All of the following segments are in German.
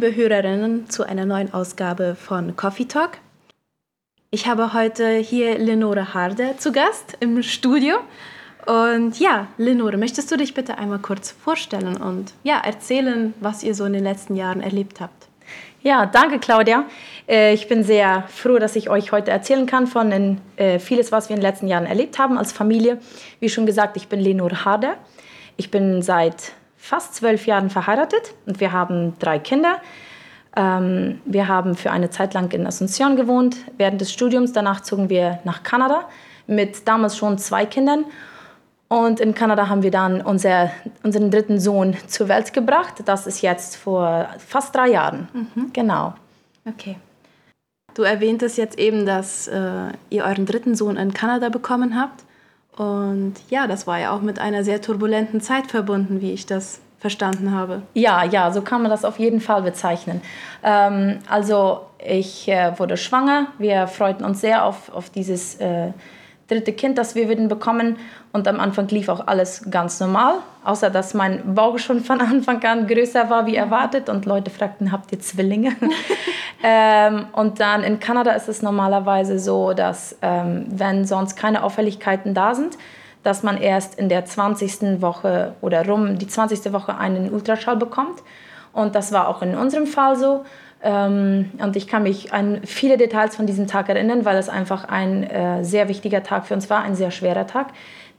Liebe Hörerinnen zu einer neuen Ausgabe von Coffee Talk. Ich habe heute hier Lenore Harder zu Gast im Studio. Und ja, Lenore, möchtest du dich bitte einmal kurz vorstellen und ja, erzählen, was ihr so in den letzten Jahren erlebt habt? Ja, danke Claudia. Äh, ich bin sehr froh, dass ich euch heute erzählen kann von äh, vieles, was wir in den letzten Jahren erlebt haben als Familie. Wie schon gesagt, ich bin Lenore Harder. Ich bin seit fast zwölf Jahren verheiratet und wir haben drei Kinder. Ähm, wir haben für eine Zeit lang in Asunción gewohnt während des Studiums. Danach zogen wir nach Kanada mit damals schon zwei Kindern und in Kanada haben wir dann unser, unseren dritten Sohn zur Welt gebracht. Das ist jetzt vor fast drei Jahren. Mhm. Genau. Okay. Du erwähntest jetzt eben, dass äh, ihr euren dritten Sohn in Kanada bekommen habt. Und ja, das war ja auch mit einer sehr turbulenten Zeit verbunden, wie ich das verstanden habe. Ja, ja, so kann man das auf jeden Fall bezeichnen. Ähm, also ich äh, wurde schwanger. Wir freuten uns sehr auf, auf dieses äh, dritte Kind, das wir würden bekommen. Und am Anfang lief auch alles ganz normal, außer dass mein Bauch schon von Anfang an größer war wie erwartet und Leute fragten, habt ihr Zwillinge? ähm, und dann in Kanada ist es normalerweise so, dass ähm, wenn sonst keine Auffälligkeiten da sind, dass man erst in der 20. Woche oder rum die 20. Woche einen Ultraschall bekommt. Und das war auch in unserem Fall so. Ähm, und ich kann mich an viele Details von diesem Tag erinnern, weil es einfach ein äh, sehr wichtiger Tag für uns war, ein sehr schwerer Tag.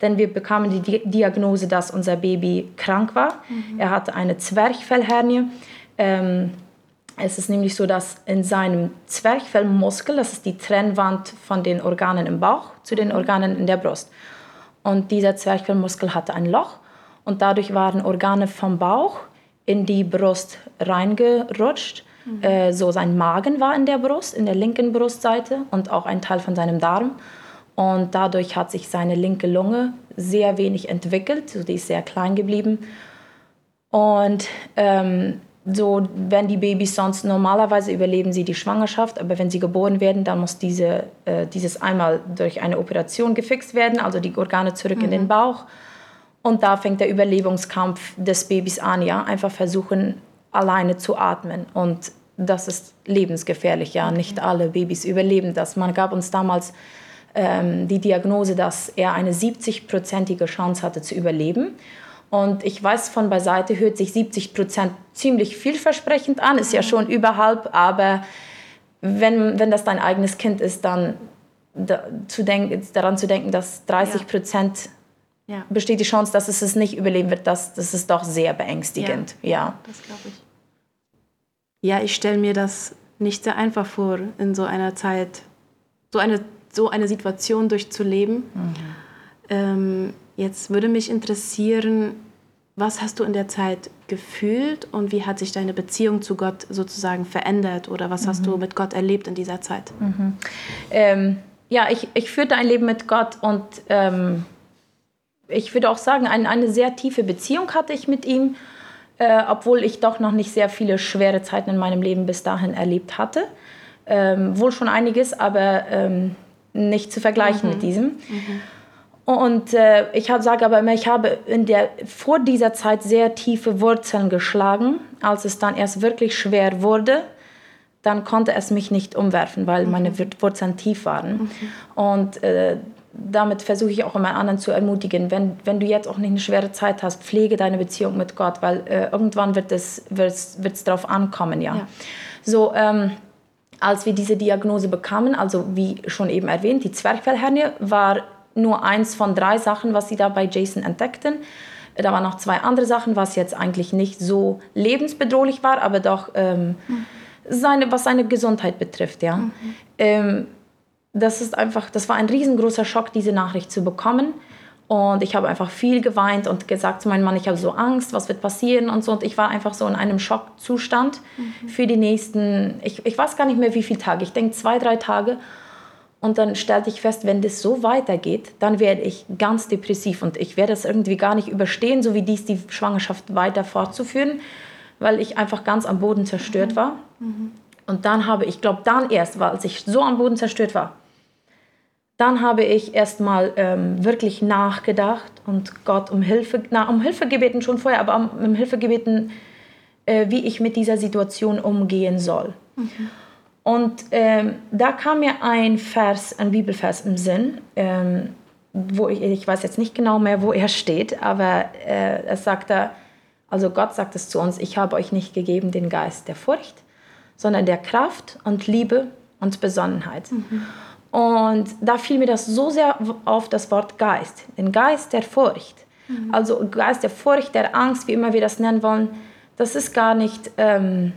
Denn wir bekamen die Di Diagnose, dass unser Baby krank war. Mhm. Er hatte eine Zwerchfellhernie. Ähm, es ist nämlich so, dass in seinem Zwerchfellmuskel, das ist die Trennwand von den Organen im Bauch zu den. Organen in der Brust. Und dieser Zwerchfellmuskel hatte ein Loch und dadurch waren Organe vom Bauch in die Brust reingerutscht Mhm. Äh, so sein Magen war in der Brust, in der linken Brustseite und auch ein Teil von seinem Darm. Und dadurch hat sich seine linke Lunge sehr wenig entwickelt, so die ist sehr klein geblieben. Und ähm, so, wenn die Babys sonst normalerweise überleben sie die Schwangerschaft, aber wenn sie geboren werden, dann muss diese, äh, dieses einmal durch eine Operation gefixt werden, also die Organe zurück mhm. in den mhm. Bauch. Und da fängt der Überlebungskampf des Babys an, ja, einfach versuchen, alleine zu atmen. Und das ist lebensgefährlich, ja. Nicht alle Babys überleben das. Man gab uns damals ähm, die Diagnose, dass er eine 70-prozentige Chance hatte zu überleben. Und ich weiß von beiseite, hört sich 70 Prozent ziemlich vielversprechend an, ist ja schon überhalb, aber wenn, wenn das dein eigenes Kind ist, dann da, zu denk, daran zu denken, dass 30 Prozent ja. besteht die Chance, dass es es nicht überleben wird, das, das ist doch sehr beängstigend. Ja, ja. das glaube ich. Ja, ich stelle mir das nicht sehr einfach vor, in so einer Zeit so eine, so eine Situation durchzuleben. Mhm. Ähm, jetzt würde mich interessieren, was hast du in der Zeit gefühlt und wie hat sich deine Beziehung zu Gott sozusagen verändert oder was mhm. hast du mhm. mit Gott erlebt in dieser Zeit? Mhm. Ähm, ja, ich, ich führte ein Leben mit Gott und ähm, ich würde auch sagen, ein, eine sehr tiefe Beziehung hatte ich mit ihm äh, obwohl ich doch noch nicht sehr viele schwere Zeiten in meinem Leben bis dahin erlebt hatte. Ähm, wohl schon einiges, aber ähm, nicht zu vergleichen mhm. mit diesem. Mhm. Und äh, ich sage aber immer, ich habe in der, vor dieser Zeit sehr tiefe Wurzeln geschlagen. Als es dann erst wirklich schwer wurde, dann konnte es mich nicht umwerfen, weil mhm. meine Wurzeln tief waren. Mhm. Und äh, damit versuche ich auch immer anderen zu ermutigen, wenn, wenn du jetzt auch nicht eine schwere Zeit hast, pflege deine Beziehung mit Gott, weil äh, irgendwann wird es wird's, wird's darauf ankommen, ja. ja. So, ähm, als wir diese Diagnose bekamen, also wie schon eben erwähnt, die Zwerchfellhernie war nur eins von drei Sachen, was sie da bei Jason entdeckten. Da waren noch zwei andere Sachen, was jetzt eigentlich nicht so lebensbedrohlich war, aber doch ähm, mhm. seine, was seine Gesundheit betrifft, ja. Mhm. Ähm, das ist einfach, das war ein riesengroßer Schock, diese Nachricht zu bekommen. Und ich habe einfach viel geweint und gesagt zu meinem Mann, ich habe so Angst, was wird passieren und so. Und ich war einfach so in einem Schockzustand mhm. für die nächsten, ich, ich weiß gar nicht mehr wie viele Tage, ich denke zwei, drei Tage. Und dann stellte ich fest, wenn das so weitergeht, dann werde ich ganz depressiv und ich werde es irgendwie gar nicht überstehen, so wie dies die Schwangerschaft weiter fortzuführen, weil ich einfach ganz am Boden zerstört mhm. war. Mhm. Und dann habe ich, glaube dann erst, weil als ich so am Boden zerstört war, dann habe ich erstmal ähm, wirklich nachgedacht und Gott um Hilfe, na, um Hilfe gebeten schon vorher, aber um, um Hilfe gebeten äh, wie ich mit dieser Situation umgehen soll. Mhm. Und ähm, da kam mir ein Vers, ein Bibelvers im Sinn, ähm, wo ich, ich weiß jetzt nicht genau mehr, wo er steht, aber äh, es sagte, also Gott sagt es zu uns, ich habe euch nicht gegeben den Geist der Furcht, sondern der Kraft und Liebe und Besonnenheit. Mhm. Und da fiel mir das so sehr auf das Wort Geist, den Geist der Furcht. Mhm. Also Geist der Furcht, der Angst, wie immer wir das nennen wollen, das ist gar nicht, ähm,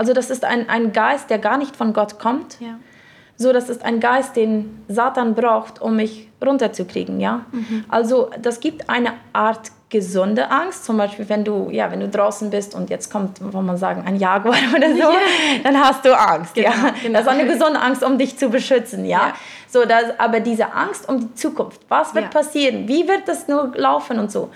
also das ist ein, ein Geist, der gar nicht von Gott kommt. Ja. So, das ist ein Geist, den Satan braucht, um mich runterzukriegen, ja. Mhm. Also das gibt eine Art gesunde Angst, zum Beispiel wenn du, ja, wenn du draußen bist und jetzt kommt, wollen man sagen, ein Jaguar oder so, ja. dann hast du Angst, genau, ja. Genau. Das ist eine gesunde Angst, um dich zu beschützen, ja. ja. So, das, aber diese Angst um die Zukunft, was wird ja. passieren, wie wird das nur laufen und so,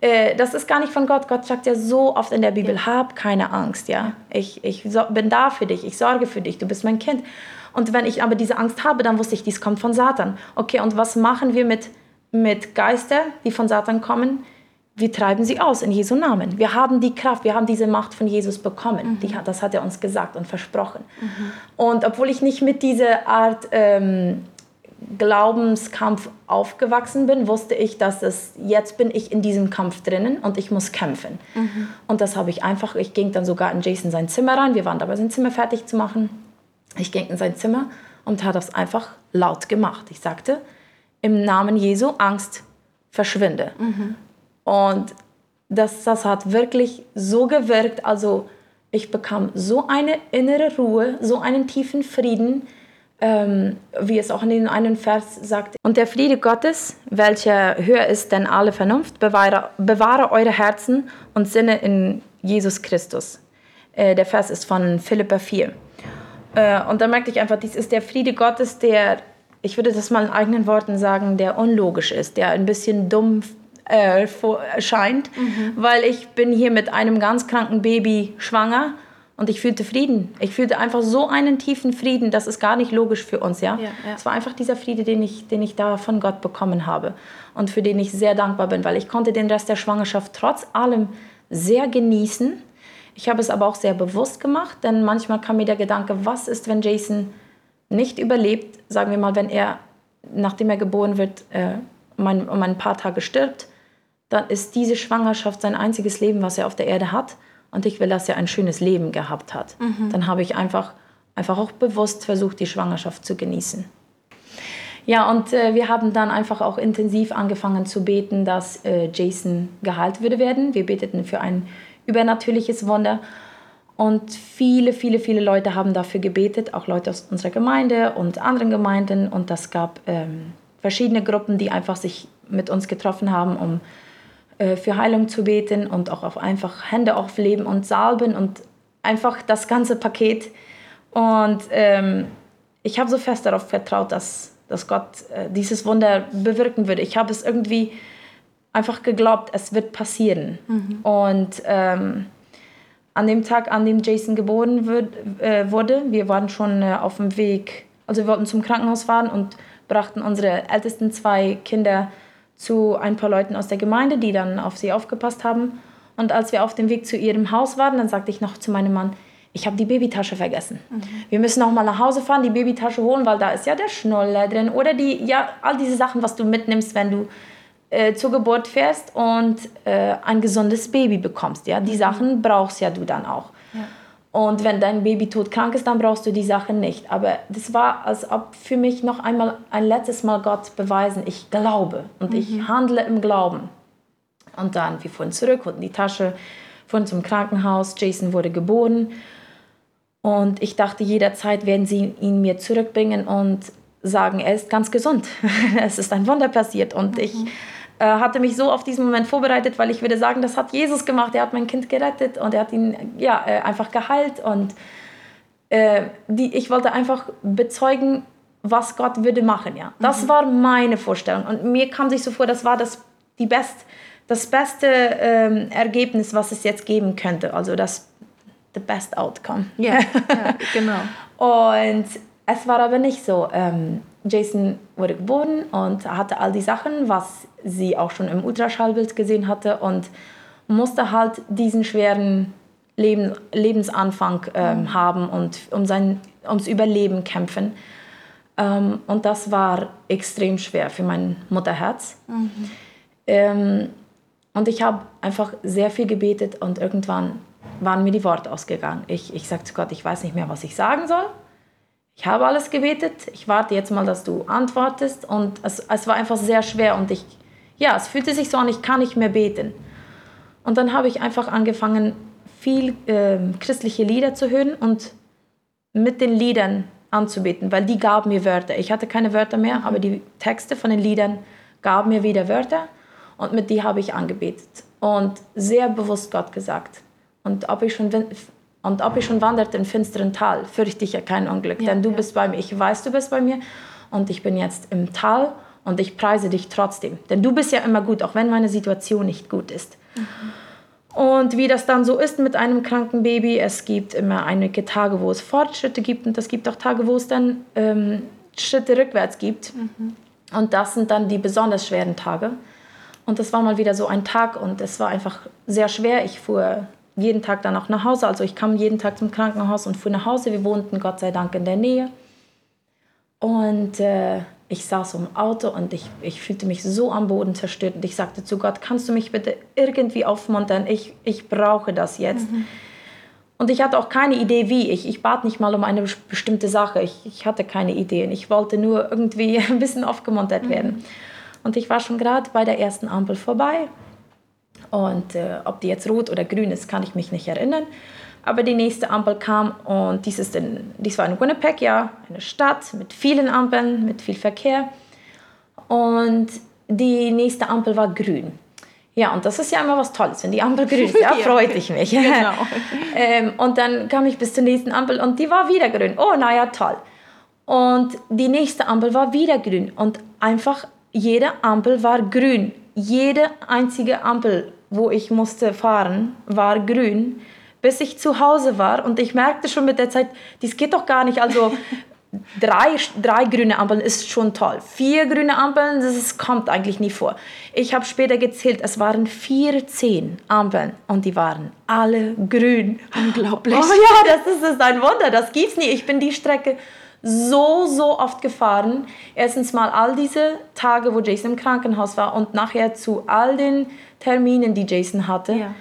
äh, das ist gar nicht von Gott. Gott sagt ja so oft in der Bibel, ja. hab keine Angst, ja. Ich, ich so, bin da für dich, ich sorge für dich, du bist mein Kind. Und wenn ich aber diese Angst habe, dann wusste ich, dies kommt von Satan. Okay, und was machen wir mit, mit Geistern, die von Satan kommen? wir treiben sie aus in Jesu Namen. Wir haben die Kraft, wir haben diese Macht von Jesus bekommen. Mhm. Die, das hat er uns gesagt und versprochen. Mhm. Und obwohl ich nicht mit dieser Art ähm, Glaubenskampf aufgewachsen bin, wusste ich, dass es jetzt bin ich in diesem Kampf drinnen und ich muss kämpfen. Mhm. Und das habe ich einfach, ich ging dann sogar in Jason sein Zimmer rein, wir waren dabei, sein Zimmer fertig zu machen. Ich ging in sein Zimmer und hat das einfach laut gemacht. Ich sagte, im Namen Jesu, Angst, verschwinde. Mhm. Und das, das hat wirklich so gewirkt. Also ich bekam so eine innere Ruhe, so einen tiefen Frieden, ähm, wie es auch in einem Vers sagt. Und der Friede Gottes, welcher höher ist denn alle Vernunft, bewahre, bewahre eure Herzen und Sinne in Jesus Christus. Äh, der Vers ist von Philippa 4. Äh, und da merkte ich einfach, dies ist der Friede Gottes, der, ich würde das mal in eigenen Worten sagen, der unlogisch ist, der ein bisschen dumm äh, scheint, mhm. weil ich bin hier mit einem ganz kranken Baby schwanger und ich fühlte Frieden. Ich fühlte einfach so einen tiefen Frieden, das ist gar nicht logisch für uns, ja. ja, ja. Es war einfach dieser Friede, den ich, den ich da von Gott bekommen habe und für den ich sehr dankbar bin, weil ich konnte den Rest der Schwangerschaft trotz allem sehr genießen. Ich habe es aber auch sehr bewusst gemacht, denn manchmal kam mir der Gedanke, was ist, wenn Jason nicht überlebt, sagen wir mal, wenn er, nachdem er geboren wird, äh, um, ein, um ein paar Tage stirbt, dann ist diese Schwangerschaft sein einziges Leben, was er auf der Erde hat. Und ich will, dass er ein schönes Leben gehabt hat. Mhm. Dann habe ich einfach, einfach auch bewusst versucht, die Schwangerschaft zu genießen. Ja, und äh, wir haben dann einfach auch intensiv angefangen zu beten, dass äh, Jason geheilt würde werden. Wir beteten für ein übernatürliches Wunder. Und viele, viele, viele Leute haben dafür gebetet, auch Leute aus unserer Gemeinde und anderen Gemeinden. Und das gab ähm, verschiedene Gruppen, die einfach sich mit uns getroffen haben, um äh, für Heilung zu beten und auch auf einfach Hände aufleben und salben und einfach das ganze Paket. Und ähm, ich habe so fest darauf vertraut, dass, dass Gott äh, dieses Wunder bewirken würde. Ich habe es irgendwie einfach geglaubt, es wird passieren. Mhm. Und ähm, an dem Tag, an dem Jason geboren wird, äh, wurde, wir waren schon äh, auf dem Weg, also wir wollten zum Krankenhaus fahren und brachten unsere ältesten zwei Kinder zu ein paar Leuten aus der Gemeinde, die dann auf sie aufgepasst haben. Und als wir auf dem Weg zu ihrem Haus waren, dann sagte ich noch zu meinem Mann, ich habe die Babytasche vergessen. Mhm. Wir müssen auch mal nach Hause fahren, die Babytasche holen, weil da ist ja der Schnuller drin oder die, ja, all diese Sachen, was du mitnimmst, wenn du äh, zur Geburt fährst und äh, ein gesundes Baby bekommst. Ja? Die mhm. Sachen brauchst ja du dann auch. Ja. Und wenn dein Baby todkrank ist, dann brauchst du die Sache nicht. Aber das war, als ob für mich noch einmal ein letztes Mal Gott beweisen, ich glaube und mhm. ich handle im Glauben. Und dann, wir fuhren zurück, holten die Tasche, fuhren zum Krankenhaus, Jason wurde geboren. Und ich dachte, jederzeit werden sie ihn mir zurückbringen und sagen, er ist ganz gesund. es ist ein Wunder passiert. Und mhm. ich hatte mich so auf diesen Moment vorbereitet, weil ich würde sagen, das hat Jesus gemacht. Er hat mein Kind gerettet und er hat ihn ja, äh, einfach geheilt. Und äh, die, ich wollte einfach bezeugen, was Gott würde machen. Ja. Das mhm. war meine Vorstellung. Und mir kam sich so vor, das war das, die best, das beste ähm, Ergebnis, was es jetzt geben könnte. Also das the best outcome. Ja, yeah, ja genau. Und es war aber nicht so. Ähm, Jason wurde geboren und hatte all die Sachen, was sie auch schon im Ultraschallbild gesehen hatte und musste halt diesen schweren Leben, Lebensanfang ähm, mhm. haben und um sein ums Überleben kämpfen. Ähm, und das war extrem schwer für mein Mutterherz. Mhm. Ähm, und ich habe einfach sehr viel gebetet und irgendwann waren mir die Worte ausgegangen. Ich, ich sagte zu Gott, ich weiß nicht mehr, was ich sagen soll. Ich habe alles gebetet. Ich warte jetzt mal, dass du antwortest. Und es, es war einfach sehr schwer und ich, ja, es fühlte sich so an, ich kann nicht mehr beten. Und dann habe ich einfach angefangen, viel äh, christliche Lieder zu hören und mit den Liedern anzubeten, weil die gaben mir Wörter. Ich hatte keine Wörter mehr, aber die Texte von den Liedern gaben mir wieder Wörter und mit die habe ich angebetet und sehr bewusst Gott gesagt. Und ob ich schon, und ob ich schon wanderte im finsteren Tal, fürchte ich ja kein Unglück, ja, denn du ja. bist bei mir. Ich weiß, du bist bei mir und ich bin jetzt im Tal und ich preise dich trotzdem. Denn du bist ja immer gut, auch wenn meine Situation nicht gut ist. Mhm. Und wie das dann so ist mit einem kranken Baby, es gibt immer einige Tage, wo es Fortschritte gibt und es gibt auch Tage, wo es dann ähm, Schritte rückwärts gibt. Mhm. Und das sind dann die besonders schweren Tage. Und das war mal wieder so ein Tag und es war einfach sehr schwer. Ich fuhr jeden Tag dann auch nach Hause. Also ich kam jeden Tag zum Krankenhaus und fuhr nach Hause. Wir wohnten Gott sei Dank in der Nähe. Und äh, ich saß im Auto und ich, ich fühlte mich so am Boden zerstört. Und ich sagte zu Gott, kannst du mich bitte irgendwie aufmuntern? Ich, ich brauche das jetzt. Mhm. Und ich hatte auch keine Idee, wie. Ich, ich bat nicht mal um eine bestimmte Sache. Ich, ich hatte keine Ideen. Ich wollte nur irgendwie ein bisschen aufgemuntert mhm. werden. Und ich war schon gerade bei der ersten Ampel vorbei. Und äh, ob die jetzt rot oder grün ist, kann ich mich nicht erinnern. Aber die nächste Ampel kam und dies, ist in, dies war in Winnipeg, ja, eine Stadt mit vielen Ampeln, mit viel Verkehr. Und die nächste Ampel war grün. Ja, und das ist ja immer was Tolles, wenn die Ampel grün ist. Ja, freut ich mich. Genau. ähm, und dann kam ich bis zur nächsten Ampel und die war wieder grün. Oh, naja, toll. Und die nächste Ampel war wieder grün. Und einfach jede Ampel war grün. Jede einzige Ampel, wo ich musste fahren, war grün bis ich zu Hause war und ich merkte schon mit der Zeit, dies geht doch gar nicht. Also drei, drei grüne Ampeln ist schon toll. Vier grüne Ampeln, das ist, kommt eigentlich nie vor. Ich habe später gezählt, es waren 14 Ampeln und die waren alle grün. Unglaublich. Oh ja, das ist, das ist ein Wunder, das gibt's nie. Ich bin die Strecke so, so oft gefahren. Erstens mal all diese Tage, wo Jason im Krankenhaus war und nachher zu all den Terminen, die Jason hatte. Ja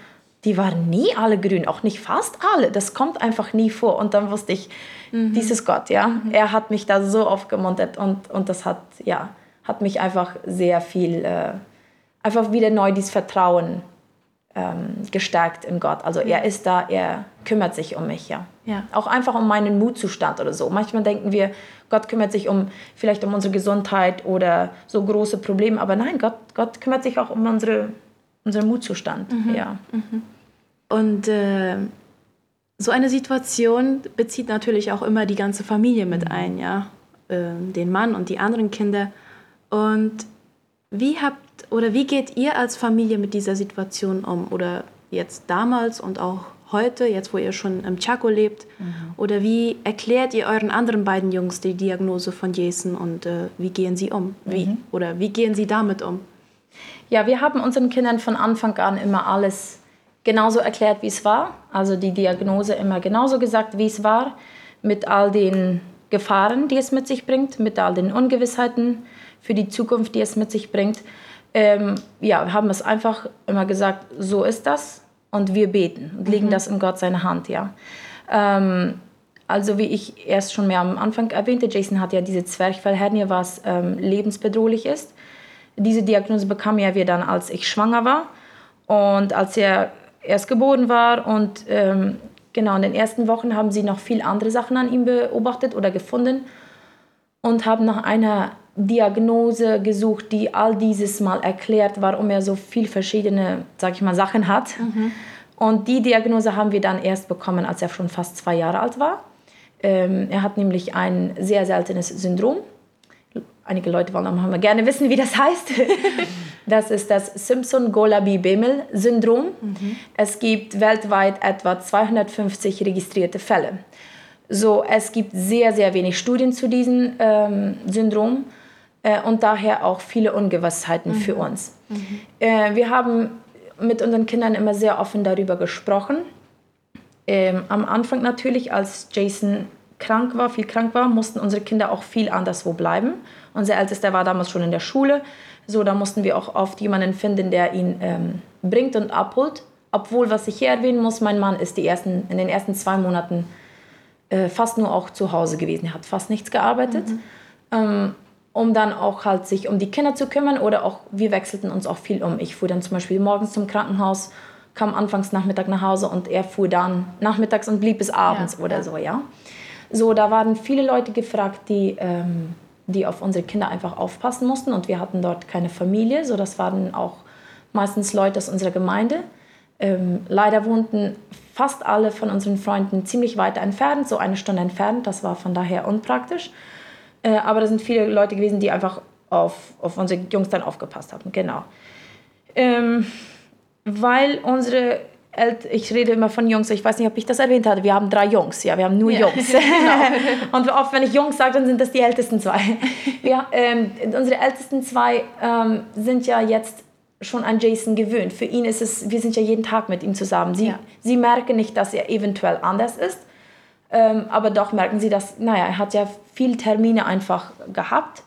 die waren nie alle grün, auch nicht fast alle. Das kommt einfach nie vor. Und dann wusste ich, mhm. dieses Gott, ja, mhm. er hat mich da so aufgemuntert und, und das hat, ja, hat mich einfach sehr viel, äh, einfach wieder neu dieses Vertrauen ähm, gestärkt in Gott. Also er ist da, er kümmert sich um mich, ja. Ja. Auch einfach um meinen Mutzustand oder so. Manchmal denken wir, Gott kümmert sich um vielleicht um unsere Gesundheit oder so große Probleme, aber nein, Gott, Gott kümmert sich auch um unsere unser Mutzustand. Mhm. Ja. Mhm. Und äh, so eine Situation bezieht natürlich auch immer die ganze Familie mit mhm. ein, ja, äh, den Mann und die anderen Kinder. Und wie habt oder wie geht ihr als Familie mit dieser Situation um? Oder jetzt damals und auch heute, jetzt wo ihr schon im Chaco lebt? Mhm. Oder wie erklärt ihr euren anderen beiden Jungs die Diagnose von Jason und äh, wie gehen sie um? Wie, mhm. Oder wie gehen sie damit um? Ja, wir haben unseren Kindern von Anfang an immer alles genauso erklärt, wie es war. Also die Diagnose immer genauso gesagt, wie es war, mit all den Gefahren, die es mit sich bringt, mit all den Ungewissheiten für die Zukunft, die es mit sich bringt. Ähm, ja, wir haben es einfach immer gesagt, so ist das und wir beten und legen mhm. das in Gott seine Hand, ja. Ähm, also wie ich erst schon mehr am Anfang erwähnte, Jason hat ja diese Zwerchfellhernie, was ähm, lebensbedrohlich ist. Diese Diagnose bekam er wir dann, als ich schwanger war und als er erst geboren war. Und ähm, genau in den ersten Wochen haben sie noch viel andere Sachen an ihm beobachtet oder gefunden und haben nach einer Diagnose gesucht, die all dieses mal erklärt, warum er so viel verschiedene, sag ich mal, Sachen hat. Mhm. Und die Diagnose haben wir dann erst bekommen, als er schon fast zwei Jahre alt war. Ähm, er hat nämlich ein sehr seltenes Syndrom einige Leute wollen auch gerne wissen, wie das heißt. Das ist das Simpson-Golabi-Bemel-Syndrom. Mhm. Es gibt weltweit etwa 250 registrierte Fälle. So, es gibt sehr, sehr wenig Studien zu diesem ähm, Syndrom äh, und daher auch viele Ungewissheiten mhm. für uns. Mhm. Äh, wir haben mit unseren Kindern immer sehr offen darüber gesprochen ähm, am Anfang natürlich, als Jason krank war, viel krank war, mussten unsere Kinder auch viel anderswo bleiben. Unser Ältester war damals schon in der Schule, so da mussten wir auch oft jemanden finden, der ihn ähm, bringt und abholt. Obwohl, was ich hier erwähnen muss, mein Mann ist die ersten, in den ersten zwei Monaten äh, fast nur auch zu Hause gewesen. Er hat fast nichts gearbeitet, mhm. ähm, um dann auch halt sich um die Kinder zu kümmern oder auch, wir wechselten uns auch viel um. Ich fuhr dann zum Beispiel morgens zum Krankenhaus, kam anfangs Nachmittag nach Hause und er fuhr dann nachmittags und blieb bis abends ja, oder ja. so, ja. So, da waren viele Leute gefragt, die, ähm, die auf unsere Kinder einfach aufpassen mussten und wir hatten dort keine Familie, so das waren auch meistens Leute aus unserer Gemeinde. Ähm, leider wohnten fast alle von unseren Freunden ziemlich weit entfernt, so eine Stunde entfernt, das war von daher unpraktisch. Äh, aber da sind viele Leute gewesen, die einfach auf, auf unsere Jungs dann aufgepasst haben, genau. Ähm, weil unsere ich rede immer von Jungs, ich weiß nicht, ob ich das erwähnt hatte, wir haben drei Jungs, ja, wir haben nur ja. Jungs. genau. Und oft, wenn ich Jungs sage, dann sind das die ältesten zwei. Ja, ähm, unsere ältesten zwei ähm, sind ja jetzt schon an Jason gewöhnt. Für ihn ist es, wir sind ja jeden Tag mit ihm zusammen. Sie, ja. sie merken nicht, dass er eventuell anders ist, ähm, aber doch merken sie, dass, naja, er hat ja viele Termine einfach gehabt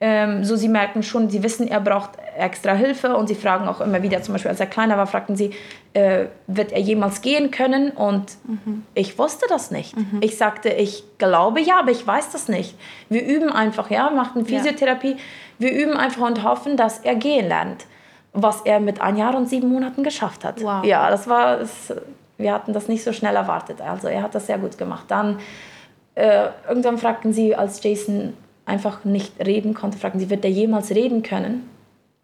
ähm, so sie merken schon, sie wissen, er braucht extra Hilfe und sie fragen auch immer wieder, zum Beispiel als er kleiner war, fragten sie, äh, wird er jemals gehen können? Und mhm. ich wusste das nicht. Mhm. Ich sagte, ich glaube ja, aber ich weiß das nicht. Wir üben einfach, ja, machten Physiotherapie, ja. wir üben einfach und hoffen, dass er gehen lernt, was er mit ein Jahr und sieben Monaten geschafft hat. Wow. Ja, das war, wir hatten das nicht so schnell erwartet. Also er hat das sehr gut gemacht. Dann äh, irgendwann fragten sie, als Jason einfach nicht reden konnte, fragten sie, wird er jemals reden können?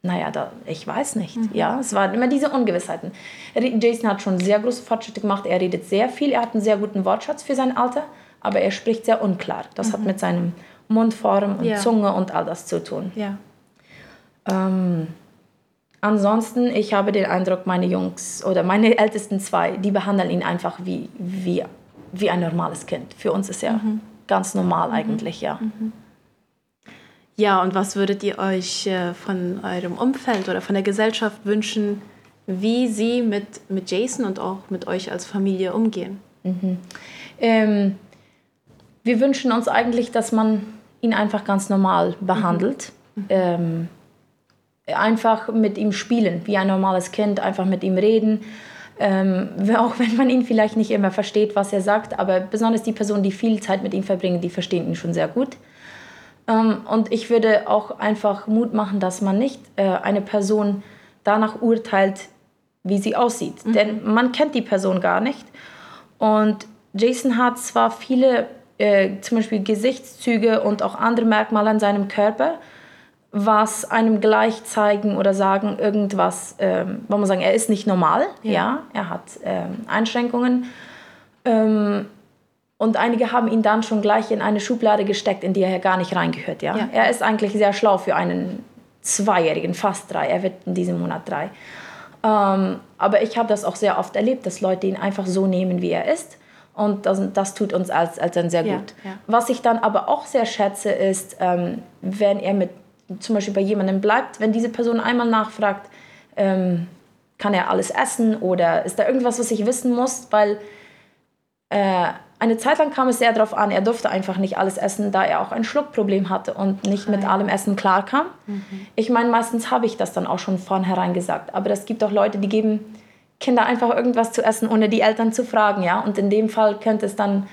Naja, da, ich weiß nicht. Mhm. Ja, es waren immer diese Ungewissheiten. Jason hat schon sehr große Fortschritte gemacht. Er redet sehr viel. Er hat einen sehr guten Wortschatz für sein Alter, aber er spricht sehr unklar. Das mhm. hat mit seinem Mundform und ja. Zunge und all das zu tun. Ja. Ähm, ansonsten, ich habe den Eindruck, meine Jungs oder meine ältesten zwei, die behandeln ihn einfach wie, wie, wie ein normales Kind. Für uns ist er mhm. ganz normal mhm. eigentlich, ja. Mhm. Ja, und was würdet ihr euch äh, von eurem Umfeld oder von der Gesellschaft wünschen, wie sie mit, mit Jason und auch mit euch als Familie umgehen? Mhm. Ähm, wir wünschen uns eigentlich, dass man ihn einfach ganz normal behandelt. Mhm. Ähm, einfach mit ihm spielen, wie ein normales Kind, einfach mit ihm reden. Ähm, auch wenn man ihn vielleicht nicht immer versteht, was er sagt, aber besonders die Personen, die viel Zeit mit ihm verbringen, die verstehen ihn schon sehr gut. Ähm, und ich würde auch einfach Mut machen, dass man nicht äh, eine Person danach urteilt, wie sie aussieht. Mhm. Denn man kennt die Person gar nicht. Und Jason hat zwar viele, äh, zum Beispiel Gesichtszüge und auch andere Merkmale an seinem Körper, was einem gleich zeigen oder sagen, irgendwas, ähm, wollen wir sagen, er ist nicht normal, ja, ja er hat ähm, Einschränkungen. Ähm, und einige haben ihn dann schon gleich in eine Schublade gesteckt, in die er gar nicht reingehört. Ja? ja. Er ist eigentlich sehr schlau für einen Zweijährigen, fast drei. Er wird in diesem Monat drei. Ähm, aber ich habe das auch sehr oft erlebt, dass Leute ihn einfach so nehmen, wie er ist. Und das, das tut uns als Eltern sehr gut. Ja, ja. Was ich dann aber auch sehr schätze, ist, ähm, wenn er mit zum Beispiel bei jemandem bleibt, wenn diese Person einmal nachfragt, ähm, kann er alles essen oder ist da irgendwas, was ich wissen muss, weil äh, eine Zeit lang kam es sehr darauf an, er durfte einfach nicht alles essen, da er auch ein Schluckproblem hatte und nicht mit allem Essen klarkam. Mhm. Ich meine, meistens habe ich das dann auch schon vornherein gesagt, aber es gibt auch Leute, die geben Kinder einfach irgendwas zu essen, ohne die Eltern zu fragen, ja. Und in dem Fall könnte es dann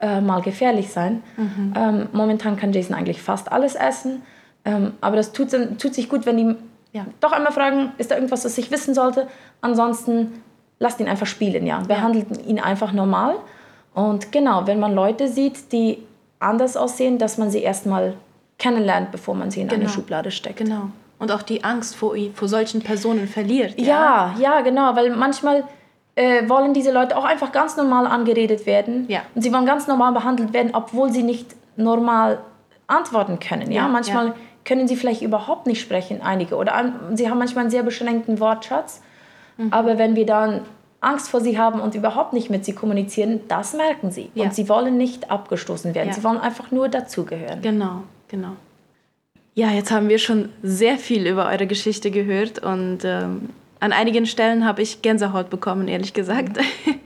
äh, mal gefährlich sein. Mhm. Ähm, momentan kann Jason eigentlich fast alles essen, ähm, aber das tut, tut sich gut, wenn die ja, doch einmal fragen, ist da irgendwas, was ich wissen sollte. Ansonsten lasst ihn einfach spielen, ja. Behandelt ihn einfach normal. Und genau, wenn man Leute sieht, die anders aussehen, dass man sie erstmal kennenlernt, bevor man sie in genau. eine Schublade steckt. Genau. Und auch die Angst vor, vor solchen Personen verliert. Ja, ja, ja genau, weil manchmal äh, wollen diese Leute auch einfach ganz normal angeredet werden. Ja. Und sie wollen ganz normal behandelt werden, obwohl sie nicht normal antworten können. Ja, ja manchmal ja. Können sie vielleicht überhaupt nicht sprechen, einige. Oder sie haben manchmal einen sehr beschränkten Wortschatz. Mhm. Aber wenn wir dann Angst vor sie haben und überhaupt nicht mit sie kommunizieren, das merken sie. Ja. Und sie wollen nicht abgestoßen werden. Ja. Sie wollen einfach nur dazugehören. Genau, genau. Ja, jetzt haben wir schon sehr viel über eure Geschichte gehört und ähm, an einigen Stellen habe ich Gänsehaut bekommen, ehrlich gesagt. Mhm.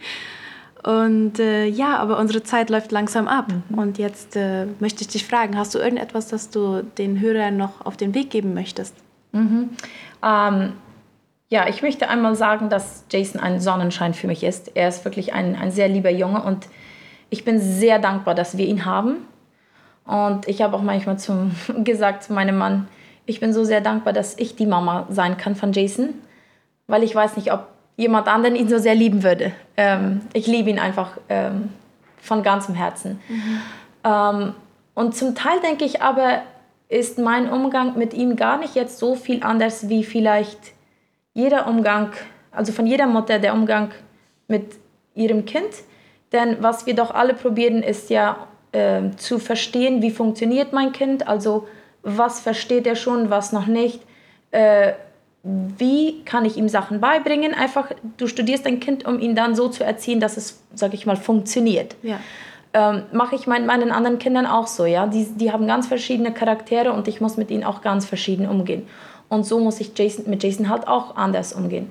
Und äh, ja, aber unsere Zeit läuft langsam ab. Mhm. Und jetzt äh, möchte ich dich fragen, hast du irgendetwas, das du den Hörern noch auf den Weg geben möchtest? Mhm. Ähm, ja, ich möchte einmal sagen, dass Jason ein Sonnenschein für mich ist. Er ist wirklich ein, ein sehr lieber Junge und ich bin sehr dankbar, dass wir ihn haben. Und ich habe auch manchmal zum, gesagt zu meinem Mann, ich bin so sehr dankbar, dass ich die Mama sein kann von Jason, weil ich weiß nicht, ob jemand anderen ihn so sehr lieben würde. Ähm, ich liebe ihn einfach ähm, von ganzem Herzen. Mhm. Ähm, und zum Teil denke ich aber, ist mein Umgang mit ihm gar nicht jetzt so viel anders wie vielleicht jeder Umgang, also von jeder Mutter der Umgang mit ihrem Kind. Denn was wir doch alle probieren, ist ja äh, zu verstehen, wie funktioniert mein Kind, also was versteht er schon, was noch nicht. Äh, wie kann ich ihm Sachen beibringen? Einfach, du studierst dein Kind, um ihn dann so zu erziehen, dass es, sag ich mal, funktioniert. Ja. Ähm, Mache ich mein, meinen anderen Kindern auch so, ja. Die, die haben ganz verschiedene Charaktere und ich muss mit ihnen auch ganz verschieden umgehen. Und so muss ich Jason, mit Jason halt auch anders umgehen.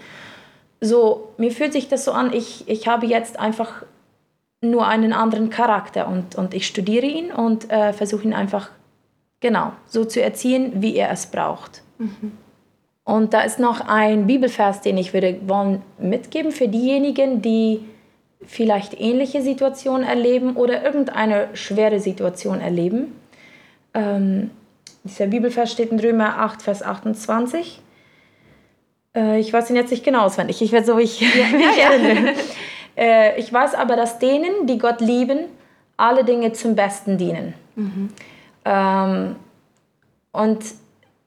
So, mir fühlt sich das so an, ich, ich habe jetzt einfach nur einen anderen Charakter und, und ich studiere ihn und äh, versuche ihn einfach genau so zu erziehen, wie er es braucht. Mhm. Und da ist noch ein Bibelvers, den ich würde wollen mitgeben für diejenigen, die vielleicht ähnliche Situationen erleben oder irgendeine schwere Situation erleben. Ähm, dieser Bibelvers steht in Römer 8, Vers 28. Äh, ich weiß ihn jetzt nicht genau auswendig. Ich werde so, ich ja, mich ja, erinnere. Äh, ich weiß aber, dass denen, die Gott lieben, alle Dinge zum Besten dienen. Mhm. Ähm, und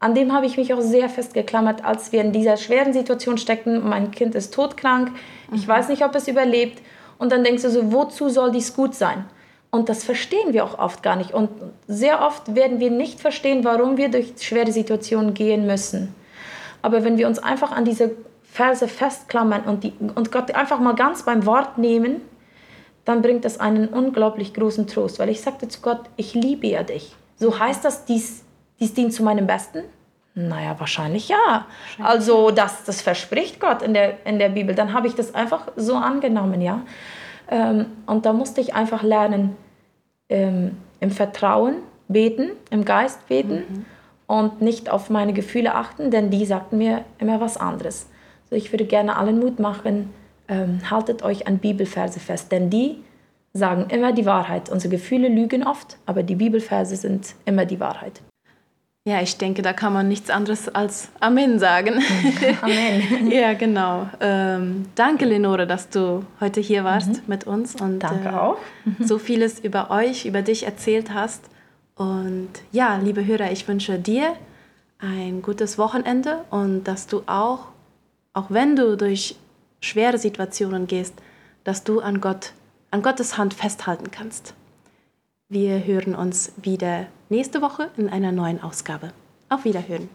an dem habe ich mich auch sehr festgeklammert, als wir in dieser schweren Situation steckten. Mein Kind ist todkrank, ich mhm. weiß nicht, ob es überlebt. Und dann denkst du so, wozu soll dies gut sein? Und das verstehen wir auch oft gar nicht. Und sehr oft werden wir nicht verstehen, warum wir durch schwere Situationen gehen müssen. Aber wenn wir uns einfach an diese Verse festklammern und, die, und Gott einfach mal ganz beim Wort nehmen, dann bringt das einen unglaublich großen Trost. Weil ich sagte zu Gott, ich liebe ja dich. So heißt das, dies dies dient zu meinem Besten? Naja, wahrscheinlich ja. Wahrscheinlich also das, das verspricht Gott in der, in der Bibel. Dann habe ich das einfach so angenommen, ja. Ähm, und da musste ich einfach lernen, ähm, im Vertrauen beten, im Geist beten mhm. und nicht auf meine Gefühle achten, denn die sagten mir immer was anderes. So, ich würde gerne allen Mut machen, ähm, haltet euch an Bibelverse fest, denn die sagen immer die Wahrheit. Unsere Gefühle lügen oft, aber die Bibelverse sind immer die Wahrheit. Ja, ich denke, da kann man nichts anderes als Amen sagen. Amen. ja, genau. Ähm, danke, Lenore, dass du heute hier warst mhm. mit uns und danke äh, auch. so vieles über euch, über dich erzählt hast. Und ja, liebe Hörer, ich wünsche dir ein gutes Wochenende und dass du auch, auch wenn du durch schwere Situationen gehst, dass du an Gott, an Gottes Hand festhalten kannst. Wir hören uns wieder nächste Woche in einer neuen Ausgabe. Auf Wiederhören.